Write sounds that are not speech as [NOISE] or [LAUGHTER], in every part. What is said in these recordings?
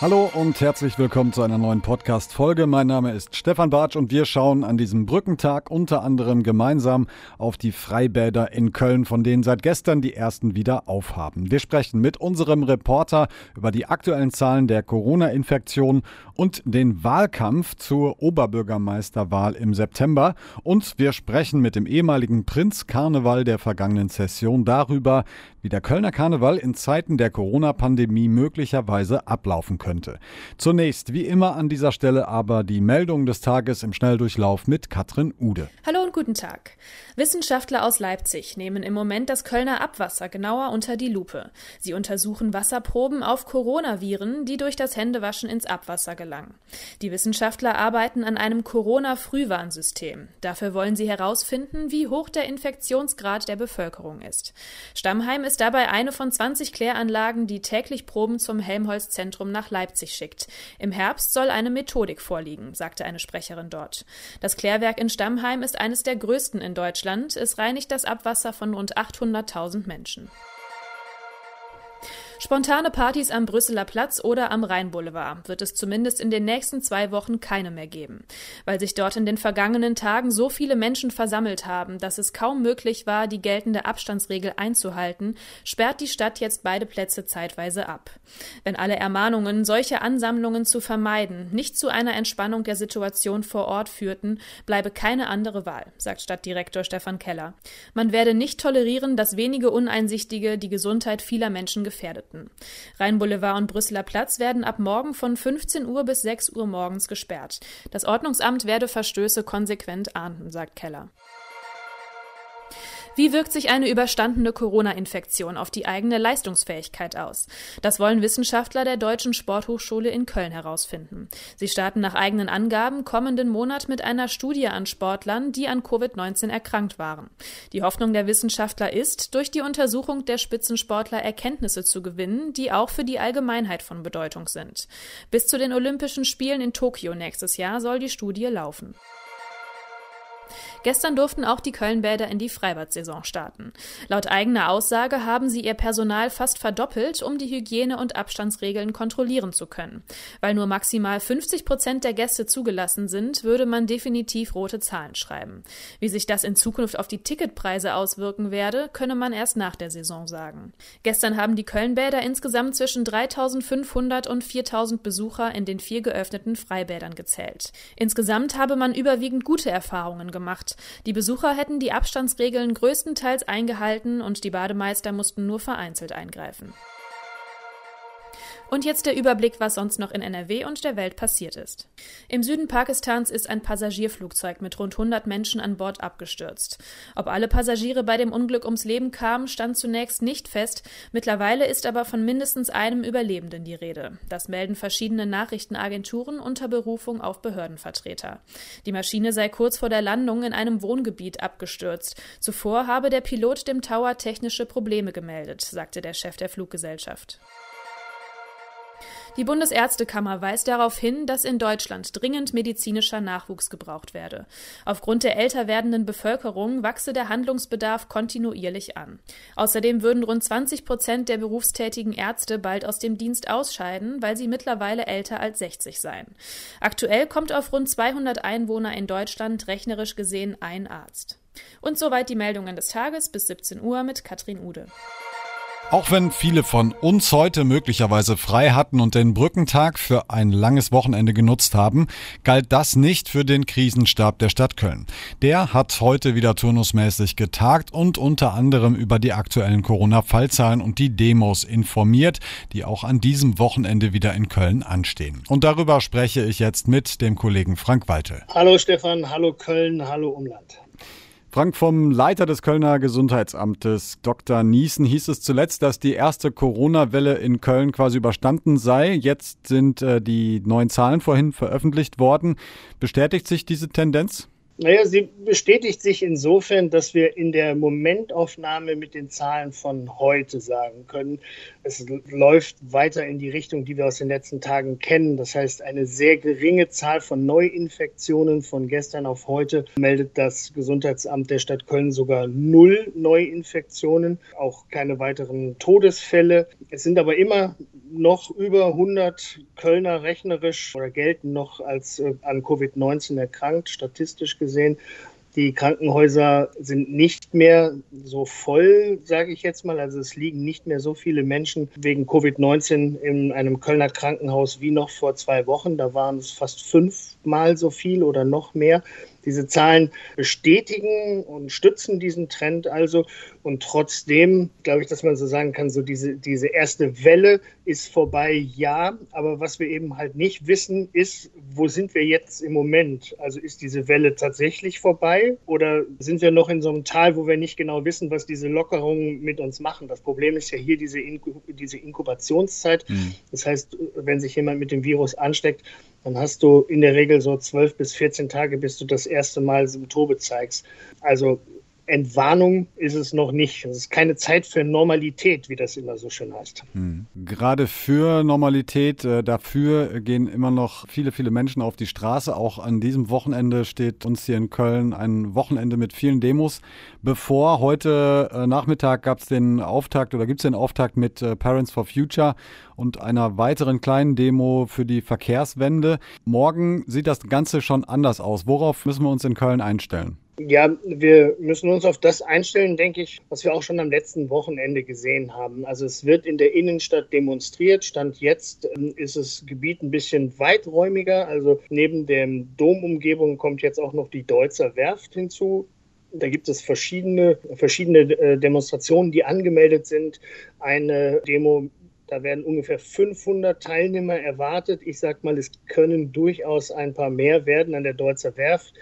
Hallo und herzlich willkommen zu einer neuen Podcast-Folge. Mein Name ist Stefan Bartsch und wir schauen an diesem Brückentag unter anderem gemeinsam auf die Freibäder in Köln, von denen seit gestern die ersten wieder aufhaben. Wir sprechen mit unserem Reporter über die aktuellen Zahlen der Corona-Infektion und den Wahlkampf zur Oberbürgermeisterwahl im September. Und wir sprechen mit dem ehemaligen Prinz Karneval der vergangenen Session darüber, wie der Kölner Karneval in Zeiten der Corona-Pandemie möglicherweise ablaufen könnte. Zunächst, wie immer an dieser Stelle aber die Meldung des Tages im Schnelldurchlauf mit Katrin Ude. Hallo und guten Tag. Wissenschaftler aus Leipzig nehmen im Moment das Kölner Abwasser genauer unter die Lupe. Sie untersuchen Wasserproben auf Coronaviren, die durch das Händewaschen ins Abwasser gelangen. Die Wissenschaftler arbeiten an einem Corona-Frühwarnsystem. Dafür wollen sie herausfinden, wie hoch der Infektionsgrad der Bevölkerung ist. Stammheim ist dabei eine von 20 Kläranlagen, die täglich Proben zum Helmholtz-Zentrum nach Leipzig schickt. Im Herbst soll eine Methodik vorliegen, sagte eine Sprecherin dort. Das Klärwerk in Stammheim ist eines der größten in Deutschland. Es reinigt das Abwasser von rund 800.000 Menschen. Spontane Partys am Brüsseler Platz oder am Rheinboulevard wird es zumindest in den nächsten zwei Wochen keine mehr geben. Weil sich dort in den vergangenen Tagen so viele Menschen versammelt haben, dass es kaum möglich war, die geltende Abstandsregel einzuhalten, sperrt die Stadt jetzt beide Plätze zeitweise ab. Wenn alle Ermahnungen, solche Ansammlungen zu vermeiden, nicht zu einer Entspannung der Situation vor Ort führten, bleibe keine andere Wahl, sagt Stadtdirektor Stefan Keller. Man werde nicht tolerieren, dass wenige Uneinsichtige die Gesundheit vieler Menschen gefährdet. Minuten. Rheinboulevard und Brüsseler Platz werden ab morgen von 15 Uhr bis 6 Uhr morgens gesperrt. Das Ordnungsamt werde Verstöße konsequent ahnden, sagt Keller. Wie wirkt sich eine überstandene Corona-Infektion auf die eigene Leistungsfähigkeit aus? Das wollen Wissenschaftler der Deutschen Sporthochschule in Köln herausfinden. Sie starten nach eigenen Angaben kommenden Monat mit einer Studie an Sportlern, die an Covid-19 erkrankt waren. Die Hoffnung der Wissenschaftler ist, durch die Untersuchung der Spitzensportler Erkenntnisse zu gewinnen, die auch für die Allgemeinheit von Bedeutung sind. Bis zu den Olympischen Spielen in Tokio nächstes Jahr soll die Studie laufen. Gestern durften auch die Kölnbäder in die Freibad-Saison starten. Laut eigener Aussage haben sie ihr Personal fast verdoppelt, um die Hygiene- und Abstandsregeln kontrollieren zu können. Weil nur maximal 50 Prozent der Gäste zugelassen sind, würde man definitiv rote Zahlen schreiben. Wie sich das in Zukunft auf die Ticketpreise auswirken werde, könne man erst nach der Saison sagen. Gestern haben die Kölnbäder insgesamt zwischen 3500 und 4000 Besucher in den vier geöffneten Freibädern gezählt. Insgesamt habe man überwiegend gute Erfahrungen gemacht. Die Besucher hätten die Abstandsregeln größtenteils eingehalten und die Bademeister mussten nur vereinzelt eingreifen. Und jetzt der Überblick, was sonst noch in NRW und der Welt passiert ist. Im Süden Pakistans ist ein Passagierflugzeug mit rund 100 Menschen an Bord abgestürzt. Ob alle Passagiere bei dem Unglück ums Leben kamen, stand zunächst nicht fest. Mittlerweile ist aber von mindestens einem Überlebenden die Rede. Das melden verschiedene Nachrichtenagenturen unter Berufung auf Behördenvertreter. Die Maschine sei kurz vor der Landung in einem Wohngebiet abgestürzt. Zuvor habe der Pilot dem Tower technische Probleme gemeldet, sagte der Chef der Fluggesellschaft. Die Bundesärztekammer weist darauf hin, dass in Deutschland dringend medizinischer Nachwuchs gebraucht werde. Aufgrund der älter werdenden Bevölkerung wachse der Handlungsbedarf kontinuierlich an. Außerdem würden rund 20 Prozent der berufstätigen Ärzte bald aus dem Dienst ausscheiden, weil sie mittlerweile älter als 60 seien. Aktuell kommt auf rund 200 Einwohner in Deutschland rechnerisch gesehen ein Arzt. Und soweit die Meldungen des Tages bis 17 Uhr mit Katrin Ude. Auch wenn viele von uns heute möglicherweise frei hatten und den Brückentag für ein langes Wochenende genutzt haben, galt das nicht für den Krisenstab der Stadt Köln. Der hat heute wieder turnusmäßig getagt und unter anderem über die aktuellen Corona-Fallzahlen und die Demos informiert, die auch an diesem Wochenende wieder in Köln anstehen. Und darüber spreche ich jetzt mit dem Kollegen Frank Walte. Hallo Stefan, hallo Köln, hallo Umland. Frank, vom Leiter des Kölner Gesundheitsamtes, Dr. Niesen, hieß es zuletzt, dass die erste Corona-Welle in Köln quasi überstanden sei. Jetzt sind äh, die neuen Zahlen vorhin veröffentlicht worden. Bestätigt sich diese Tendenz? Naja, sie bestätigt sich insofern, dass wir in der Momentaufnahme mit den Zahlen von heute sagen können, es läuft weiter in die Richtung, die wir aus den letzten Tagen kennen. Das heißt, eine sehr geringe Zahl von Neuinfektionen von gestern auf heute meldet das Gesundheitsamt der Stadt Köln sogar null Neuinfektionen, auch keine weiteren Todesfälle. Es sind aber immer noch über 100 Kölner rechnerisch oder gelten noch als äh, an Covid-19 erkrankt, statistisch gesehen. Die Krankenhäuser sind nicht mehr so voll, sage ich jetzt mal. Also es liegen nicht mehr so viele Menschen wegen Covid-19 in einem Kölner Krankenhaus wie noch vor zwei Wochen. Da waren es fast fünfmal so viel oder noch mehr. Diese Zahlen bestätigen und stützen diesen Trend also. Und trotzdem glaube ich, dass man so sagen kann, so diese, diese erste Welle ist vorbei, ja. Aber was wir eben halt nicht wissen, ist, wo sind wir jetzt im Moment? Also ist diese Welle tatsächlich vorbei oder sind wir noch in so einem Tal, wo wir nicht genau wissen, was diese Lockerungen mit uns machen? Das Problem ist ja hier diese, Inkub diese Inkubationszeit. Mhm. Das heißt, wenn sich jemand mit dem Virus ansteckt, dann hast du in der Regel so 12 bis 14 Tage, bis du das erste Mal Symptome zeigst. Also Entwarnung ist es noch nicht. Es ist keine Zeit für Normalität, wie das immer so schön heißt. Hm. Gerade für Normalität, äh, dafür gehen immer noch viele, viele Menschen auf die Straße. Auch an diesem Wochenende steht uns hier in Köln ein Wochenende mit vielen Demos bevor. Heute äh, Nachmittag gab es den Auftakt oder gibt es den Auftakt mit äh, Parents for Future und einer weiteren kleinen Demo für die Verkehrswende. Morgen sieht das Ganze schon anders aus. Worauf müssen wir uns in Köln einstellen? Ja, wir müssen uns auf das einstellen, denke ich, was wir auch schon am letzten Wochenende gesehen haben. Also es wird in der Innenstadt demonstriert. Stand jetzt ähm, ist das Gebiet ein bisschen weiträumiger. Also neben der Domumgebung kommt jetzt auch noch die Deutzer Werft hinzu. Da gibt es verschiedene, verschiedene äh, Demonstrationen, die angemeldet sind. Eine Demo da werden ungefähr 500 Teilnehmer erwartet. Ich sage mal, es können durchaus ein paar mehr werden an der Deutzer Werft.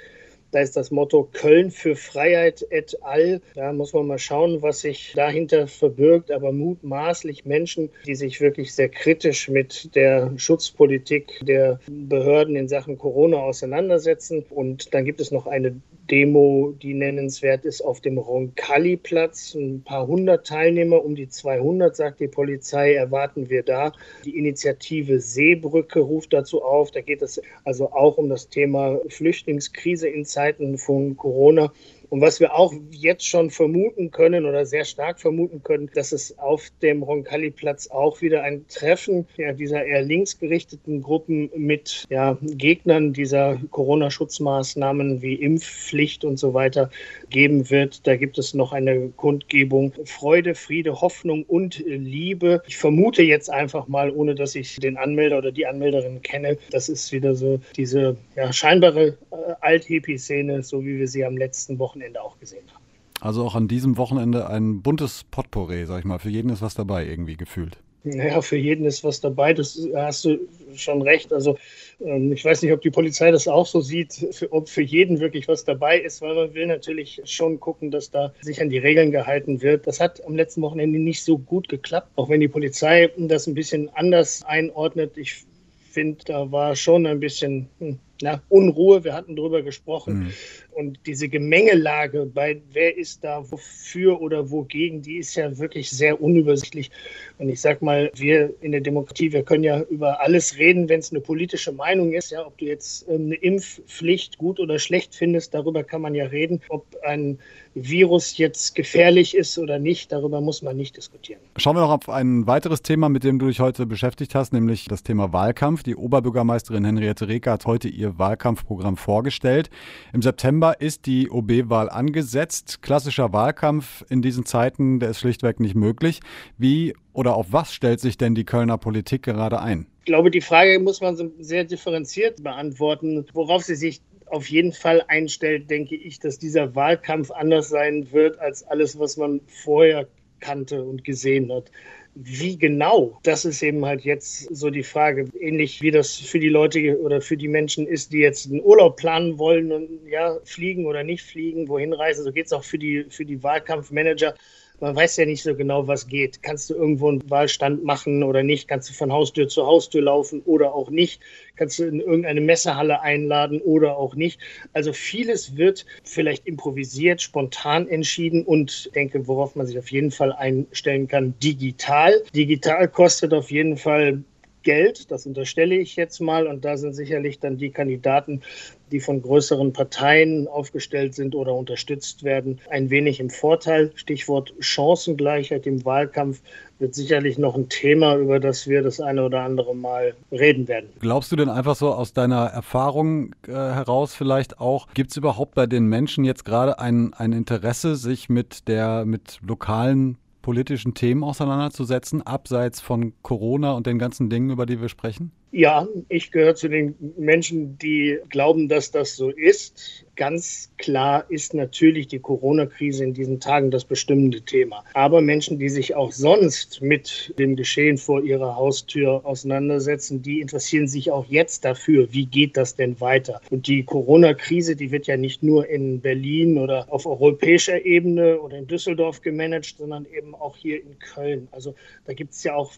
Da ist das Motto Köln für Freiheit et al. Da muss man mal schauen, was sich dahinter verbirgt. Aber mutmaßlich Menschen, die sich wirklich sehr kritisch mit der Schutzpolitik der Behörden in Sachen Corona auseinandersetzen. Und dann gibt es noch eine Demo, die nennenswert ist, auf dem Roncalli-Platz. Ein paar hundert Teilnehmer, um die 200, sagt die Polizei, erwarten wir da. Die Initiative Seebrücke ruft dazu auf. Da geht es also auch um das Thema Flüchtlingskrise in Zeiten von Corona. Und was wir auch jetzt schon vermuten können oder sehr stark vermuten können, dass es auf dem Roncalli-Platz auch wieder ein Treffen ja, dieser eher linksgerichteten Gruppen mit ja, Gegnern dieser Corona-Schutzmaßnahmen wie Impfpflicht und so weiter geben wird. Da gibt es noch eine Kundgebung Freude, Friede, Hoffnung und Liebe. Ich vermute jetzt einfach mal, ohne dass ich den Anmelder oder die Anmelderin kenne, das ist wieder so diese ja, scheinbare Alt-Hippie-Szene, so wie wir sie am letzten Wochenende auch gesehen haben. Also auch an diesem Wochenende ein buntes Potpourri, sag ich mal. Für jeden ist was dabei, irgendwie gefühlt. Naja, für jeden ist was dabei, das hast du schon recht. Also ähm, ich weiß nicht, ob die Polizei das auch so sieht, ob für jeden wirklich was dabei ist, weil man will natürlich schon gucken, dass da sich an die Regeln gehalten wird. Das hat am letzten Wochenende nicht so gut geklappt, auch wenn die Polizei das ein bisschen anders einordnet. Ich finde, da war schon ein bisschen hm, na, Unruhe. Wir hatten darüber gesprochen. Mhm. Und diese Gemengelage bei wer ist da wofür oder wogegen, die ist ja wirklich sehr unübersichtlich. Und ich sag mal, wir in der Demokratie, wir können ja über alles reden, wenn es eine politische Meinung ist. Ja, ob du jetzt ähm, eine Impfpflicht gut oder schlecht findest, darüber kann man ja reden. Ob ein Virus jetzt gefährlich ist oder nicht, darüber muss man nicht diskutieren. Schauen wir noch auf ein weiteres Thema, mit dem du dich heute beschäftigt hast, nämlich das Thema Wahlkampf. Die Oberbürgermeisterin Henriette Reker hat heute ihr Wahlkampfprogramm vorgestellt. Im September ist die OB-Wahl angesetzt. Klassischer Wahlkampf in diesen Zeiten, der ist schlichtweg nicht möglich. Wie oder auf was stellt sich denn die Kölner Politik gerade ein? Ich glaube, die Frage muss man sehr differenziert beantworten. Worauf sie sich auf jeden Fall einstellt, denke ich, dass dieser Wahlkampf anders sein wird als alles, was man vorher kannte und gesehen hat. Wie genau, das ist eben halt jetzt so die Frage. Ähnlich wie das für die Leute oder für die Menschen ist, die jetzt einen Urlaub planen wollen und ja, fliegen oder nicht fliegen, wohin reisen. So geht es auch für die, für die Wahlkampfmanager man weiß ja nicht so genau, was geht. Kannst du irgendwo einen Wahlstand machen oder nicht? Kannst du von Haustür zu Haustür laufen oder auch nicht? Kannst du in irgendeine Messehalle einladen oder auch nicht? Also vieles wird vielleicht improvisiert, spontan entschieden und denke, worauf man sich auf jeden Fall einstellen kann, digital. Digital kostet auf jeden Fall Geld, das unterstelle ich jetzt mal, und da sind sicherlich dann die Kandidaten, die von größeren Parteien aufgestellt sind oder unterstützt werden, ein wenig im Vorteil. Stichwort Chancengleichheit im Wahlkampf wird sicherlich noch ein Thema, über das wir das eine oder andere Mal reden werden. Glaubst du denn einfach so aus deiner Erfahrung äh, heraus vielleicht auch, gibt es überhaupt bei den Menschen jetzt gerade ein, ein Interesse, sich mit der, mit lokalen politischen Themen auseinanderzusetzen, abseits von Corona und den ganzen Dingen, über die wir sprechen? Ja, ich gehöre zu den Menschen, die glauben, dass das so ist. Ganz klar ist natürlich die Corona-Krise in diesen Tagen das bestimmende Thema. Aber Menschen, die sich auch sonst mit dem Geschehen vor ihrer Haustür auseinandersetzen, die interessieren sich auch jetzt dafür, wie geht das denn weiter. Und die Corona-Krise, die wird ja nicht nur in Berlin oder auf europäischer Ebene oder in Düsseldorf gemanagt, sondern eben auch hier in Köln. Also da gibt es ja auch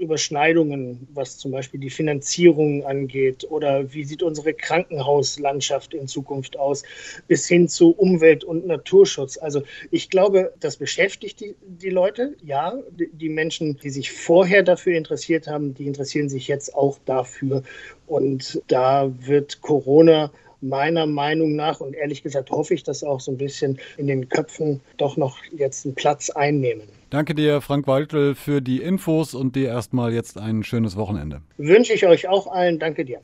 Überschneidungen, was zum Beispiel die Finanzierung angeht oder wie sieht unsere Krankenhauslandschaft in Zukunft aus, bis hin zu Umwelt- und Naturschutz. Also ich glaube, das beschäftigt die, die Leute. Ja, die, die Menschen, die sich vorher dafür interessiert haben, die interessieren sich jetzt auch dafür. Und da wird Corona meiner Meinung nach und ehrlich gesagt hoffe ich, dass auch so ein bisschen in den Köpfen doch noch jetzt einen Platz einnehmen. Danke dir, Frank Waltel, für die Infos und dir erstmal jetzt ein schönes Wochenende. Wünsche ich euch auch allen. Danke dir.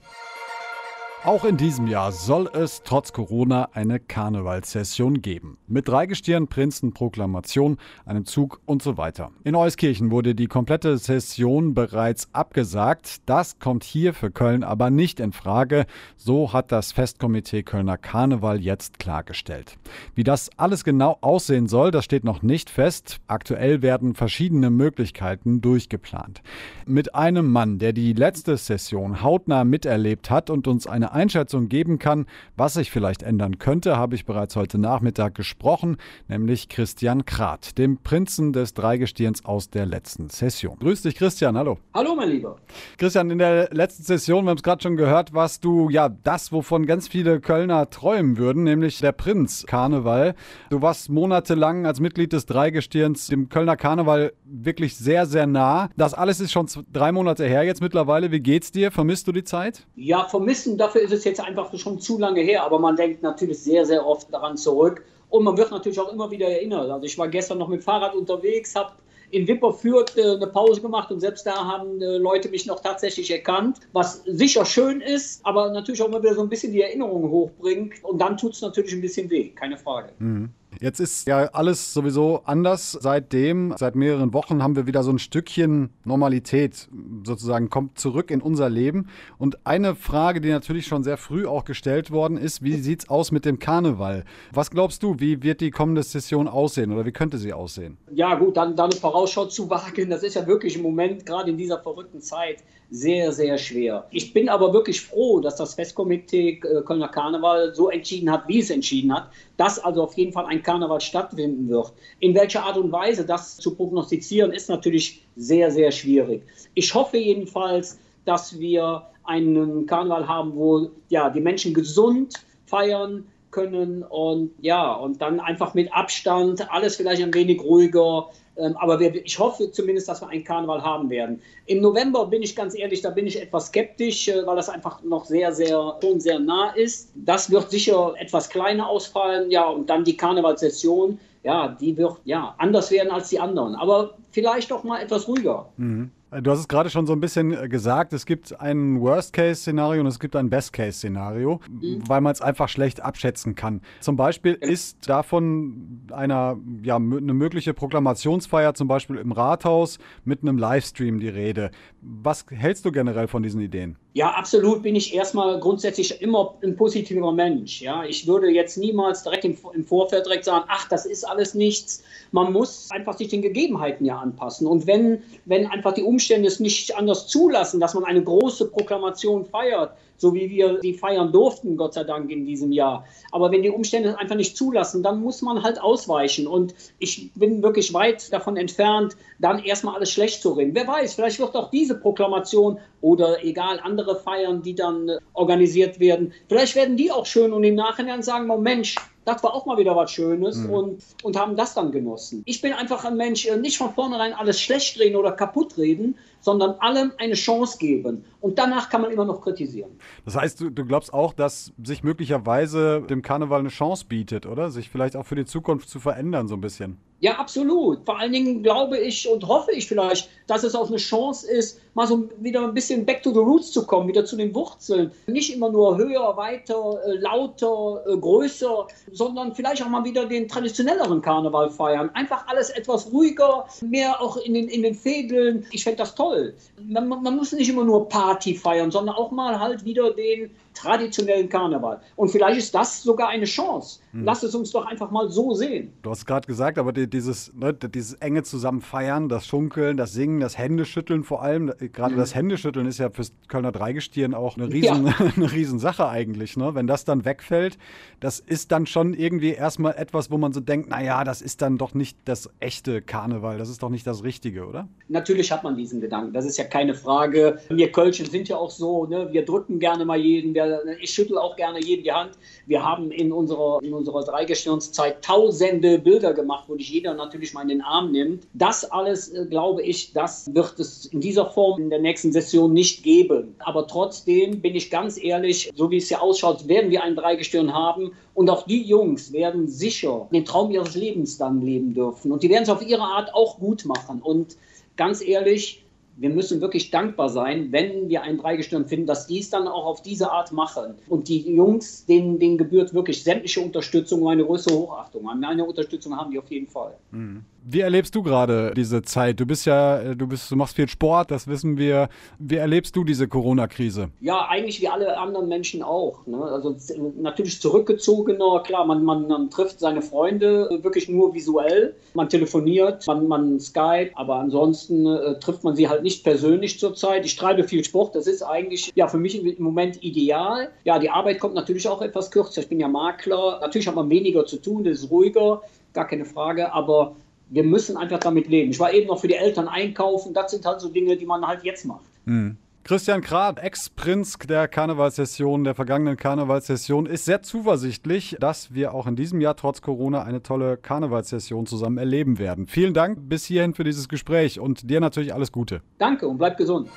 Auch in diesem Jahr soll es trotz Corona eine Karnevalssession geben. Mit Dreigestirn, Prinzen, Proklamation, einem Zug und so weiter. In Euskirchen wurde die komplette Session bereits abgesagt. Das kommt hier für Köln aber nicht in Frage. So hat das Festkomitee Kölner Karneval jetzt klargestellt. Wie das alles genau aussehen soll, das steht noch nicht fest. Aktuell werden verschiedene Möglichkeiten durchgeplant. Mit einem Mann, der die letzte Session hautnah miterlebt hat und uns eine Einschätzung geben kann, was sich vielleicht ändern könnte, habe ich bereits heute Nachmittag gesprochen, nämlich Christian Krat, dem Prinzen des Dreigestirns aus der letzten Session. Grüß dich, Christian, hallo. Hallo, mein Lieber. Christian, in der letzten Session, wir haben es gerade schon gehört, warst du ja das, wovon ganz viele Kölner träumen würden, nämlich der Prinz Karneval. Du warst monatelang als Mitglied des Dreigestirns dem Kölner Karneval wirklich sehr, sehr nah. Das alles ist schon drei Monate her jetzt mittlerweile. Wie geht's dir? Vermisst du die Zeit? Ja, vermissen, dafür ist es jetzt einfach schon zu lange her, aber man denkt natürlich sehr, sehr oft daran zurück. Und man wird natürlich auch immer wieder erinnert. Also ich war gestern noch mit Fahrrad unterwegs, habe in Wipperfürth äh, eine Pause gemacht und selbst da haben äh, Leute mich noch tatsächlich erkannt, was sicher schön ist, aber natürlich auch immer wieder so ein bisschen die Erinnerungen hochbringt. Und dann tut es natürlich ein bisschen weh, keine Frage. Mhm. Jetzt ist ja alles sowieso anders. Seitdem, seit mehreren Wochen haben wir wieder so ein Stückchen Normalität sozusagen, kommt zurück in unser Leben. Und eine Frage, die natürlich schon sehr früh auch gestellt worden ist, wie sieht es aus mit dem Karneval? Was glaubst du, wie wird die kommende Session aussehen oder wie könnte sie aussehen? Ja gut, dann, dann eine Vorausschau zu wagen, das ist ja wirklich im Moment, gerade in dieser verrückten Zeit, sehr, sehr schwer. Ich bin aber wirklich froh, dass das Festkomitee äh, Kölner Karneval so entschieden hat, wie es entschieden hat, dass also auf jeden Fall ein Karneval stattfinden wird. In welcher Art und Weise das zu prognostizieren, ist natürlich sehr, sehr schwierig. Ich hoffe jedenfalls, dass wir einen Karneval haben, wo ja, die Menschen gesund feiern können und ja, und dann einfach mit Abstand, alles vielleicht ein wenig ruhiger, aber wir, ich hoffe zumindest, dass wir einen Karneval haben werden. Im November bin ich ganz ehrlich, da bin ich etwas skeptisch, äh, weil das einfach noch sehr, sehr, schon sehr nah ist. Das wird sicher etwas kleiner ausfallen. Ja, und dann die Karnevalssession, ja, die wird ja anders werden als die anderen. Aber vielleicht auch mal etwas ruhiger. Mhm. Du hast es gerade schon so ein bisschen äh, gesagt, es gibt ein Worst-Case-Szenario und es gibt ein Best-Case-Szenario, mhm. weil man es einfach schlecht abschätzen kann. Zum Beispiel ist davon einer, ja, eine mögliche Proklamationsfeier zum Beispiel im Rathaus mit einem Livestream die Rede. Was hältst du generell von diesen Ideen? Ja, absolut bin ich erstmal grundsätzlich immer ein positiver Mensch. Ja, ich würde jetzt niemals direkt im, im, Vorfeld direkt sagen, ach, das ist alles nichts. Man muss einfach sich den Gegebenheiten ja anpassen. Und wenn, wenn einfach die Umstände es nicht anders zulassen, dass man eine große Proklamation feiert, so wie wir sie feiern durften, Gott sei Dank in diesem Jahr. Aber wenn die Umstände es einfach nicht zulassen, dann muss man halt ausweichen. Und ich bin wirklich weit davon entfernt, dann erstmal alles schlecht zu reden. Wer weiß, vielleicht wird auch diese Proklamation oder egal andere Feiern, die dann äh, organisiert werden, vielleicht werden die auch schön und im Nachhinein sagen, oh Mensch, das war auch mal wieder was Schönes mhm. und, und haben das dann genossen. Ich bin einfach ein Mensch, äh, nicht von vornherein alles schlecht reden oder kaputt reden, sondern allem eine Chance geben. Und danach kann man immer noch kritisieren. Das heißt, du, du glaubst auch, dass sich möglicherweise dem Karneval eine Chance bietet, oder? Sich vielleicht auch für die Zukunft zu verändern, so ein bisschen. Ja, absolut. Vor allen Dingen glaube ich und hoffe ich vielleicht, dass es auch eine Chance ist, mal so wieder ein bisschen back to the roots zu kommen, wieder zu den Wurzeln. Nicht immer nur höher, weiter, äh, lauter, äh, größer, sondern vielleicht auch mal wieder den traditionelleren Karneval feiern. Einfach alles etwas ruhiger, mehr auch in den, in den Fädeln. Ich fände das toll. Man, man muss nicht immer nur Party feiern, sondern auch mal halt wieder den traditionellen Karneval. Und vielleicht ist das sogar eine Chance. Hm. Lass es uns doch einfach mal so sehen. Du hast gerade gesagt, aber die, dieses, ne, dieses enge Zusammenfeiern, das Schunkeln, das Singen, das Händeschütteln vor allem, gerade mhm. das Händeschütteln ist ja fürs Kölner Dreigestirn auch eine riesen, ja. [LAUGHS] eine riesen Sache eigentlich. Ne? Wenn das dann wegfällt, das ist dann schon irgendwie erstmal etwas, wo man so denkt, naja, das ist dann doch nicht das echte Karneval, das ist doch nicht das Richtige, oder? Natürlich hat man diesen Gedanken, das ist ja keine Frage. Wir Kölschen sind ja auch so, ne? wir drücken gerne mal jeden, wir, ich schüttel auch gerne jeden die Hand. Wir haben in unserer, in unserer Dreigestirnszeit tausende Bilder gemacht, wo dich jeder natürlich mal in den Arm nimmt. Das alles, äh, glaube ich, das wird es in dieser Form in der nächsten Session nicht geben. Aber trotzdem bin ich ganz ehrlich, so wie es hier ausschaut, werden wir ein Dreigestirn haben. Und auch die Jungs werden sicher den Traum ihres Lebens dann leben dürfen. Und die werden es auf ihre Art auch gut machen. Und ganz ehrlich, wir müssen wirklich dankbar sein, wenn wir ein Dreigestirn finden, dass die es dann auch auf diese Art machen. Und die Jungs, denen, denen gebührt wirklich sämtliche Unterstützung und eine größere Hochachtung. Eine Unterstützung haben die auf jeden Fall. Mhm. Wie erlebst du gerade diese Zeit? Du bist ja, äh, du bist, du machst viel Sport, das wissen wir. Wie erlebst du diese Corona-Krise? Ja, eigentlich wie alle anderen Menschen auch. Ne? Also natürlich zurückgezogener, klar, man, man, man, trifft seine Freunde wirklich nur visuell, man telefoniert, man, man Skype, aber ansonsten äh, trifft man sie halt nicht persönlich zurzeit. Ich treibe viel Sport, das ist eigentlich ja für mich im Moment ideal. Ja, die Arbeit kommt natürlich auch etwas kürzer. Ich bin ja Makler, natürlich hat man weniger zu tun, das ist ruhiger, gar keine Frage, aber wir müssen einfach damit leben. Ich war eben noch für die Eltern einkaufen. Das sind halt so Dinge, die man halt jetzt macht. Mhm. Christian Krab, Ex-Prinz der Karnevalssession, der vergangenen Karnevalssession, ist sehr zuversichtlich, dass wir auch in diesem Jahr trotz Corona eine tolle Karnevalssession zusammen erleben werden. Vielen Dank bis hierhin für dieses Gespräch und dir natürlich alles Gute. Danke und bleib gesund.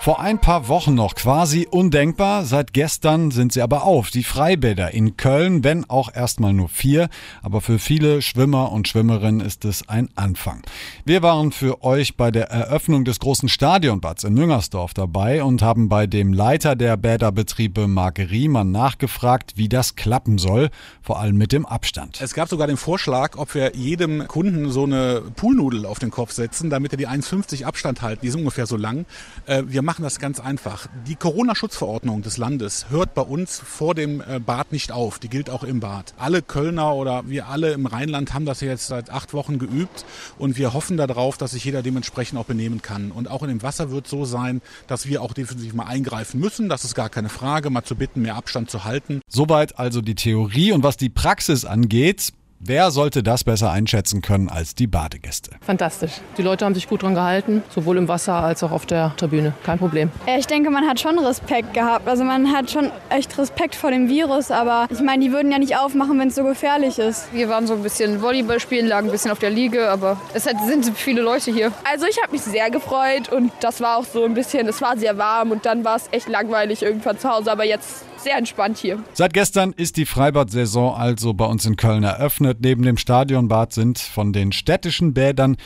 Vor ein paar Wochen noch quasi undenkbar, seit gestern sind sie aber auf. Die Freibäder in Köln, wenn auch erstmal nur vier, aber für viele Schwimmer und Schwimmerinnen ist es ein Anfang. Wir waren für euch bei der Eröffnung des großen Stadionbads in Müngersdorf dabei und haben bei dem Leiter der Bäderbetriebe Marc Riemann nachgefragt, wie das klappen soll, vor allem mit dem Abstand. Es gab sogar den Vorschlag, ob wir jedem Kunden so eine Poolnudel auf den Kopf setzen, damit er die 1,50 Abstand halten. Die sind ungefähr so lang. Äh, wir machen das ganz einfach. Die Corona-Schutzverordnung des Landes hört bei uns vor dem äh, Bad nicht auf. Die gilt auch im Bad. Alle Kölner oder wir alle im Rheinland haben das jetzt seit acht Wochen geübt und wir hoffen darauf, dass sich jeder dementsprechend auch benehmen kann. Und auch in dem Wasser wird so sein, dass wir auch definitiv mal eingreifen müssen. Das ist gar keine Frage, mal zu bitten, mehr Abstand zu halten. Soweit also die Theorie und was die Praxis angeht, Wer sollte das besser einschätzen können als die Badegäste? Fantastisch. Die Leute haben sich gut dran gehalten, sowohl im Wasser als auch auf der Tribüne. Kein Problem. Ich denke, man hat schon Respekt gehabt. Also man hat schon echt Respekt vor dem Virus, aber ich meine, die würden ja nicht aufmachen, wenn es so gefährlich ist. Wir waren so ein bisschen Volleyball spielen, lagen ein bisschen auf der Liege, aber es sind viele Leute hier. Also ich habe mich sehr gefreut und das war auch so ein bisschen, es war sehr warm und dann war es echt langweilig irgendwann zu Hause, aber jetzt sehr entspannt hier. Seit gestern ist die Freibad-Saison also bei uns in Köln eröffnet. Neben dem Stadionbad sind von den städtischen Bädern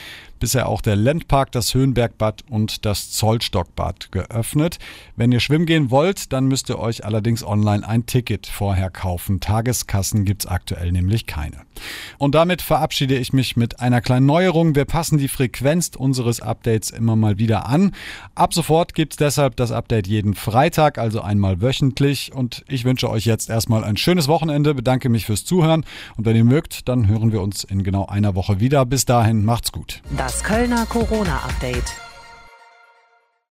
bisher auch der Landpark, das Höhenbergbad und das Zollstockbad geöffnet. Wenn ihr schwimmen gehen wollt, dann müsst ihr euch allerdings online ein Ticket vorher kaufen. Tageskassen gibt es aktuell nämlich keine. Und damit verabschiede ich mich mit einer kleinen Neuerung. Wir passen die Frequenz unseres Updates immer mal wieder an. Ab sofort gibt es deshalb das Update jeden Freitag, also einmal wöchentlich. Und ich wünsche euch jetzt erstmal ein schönes Wochenende, bedanke mich fürs Zuhören und wenn ihr mögt, dann hören wir uns in genau einer Woche wieder. Bis dahin, macht's gut. Das Kölner Corona-Update.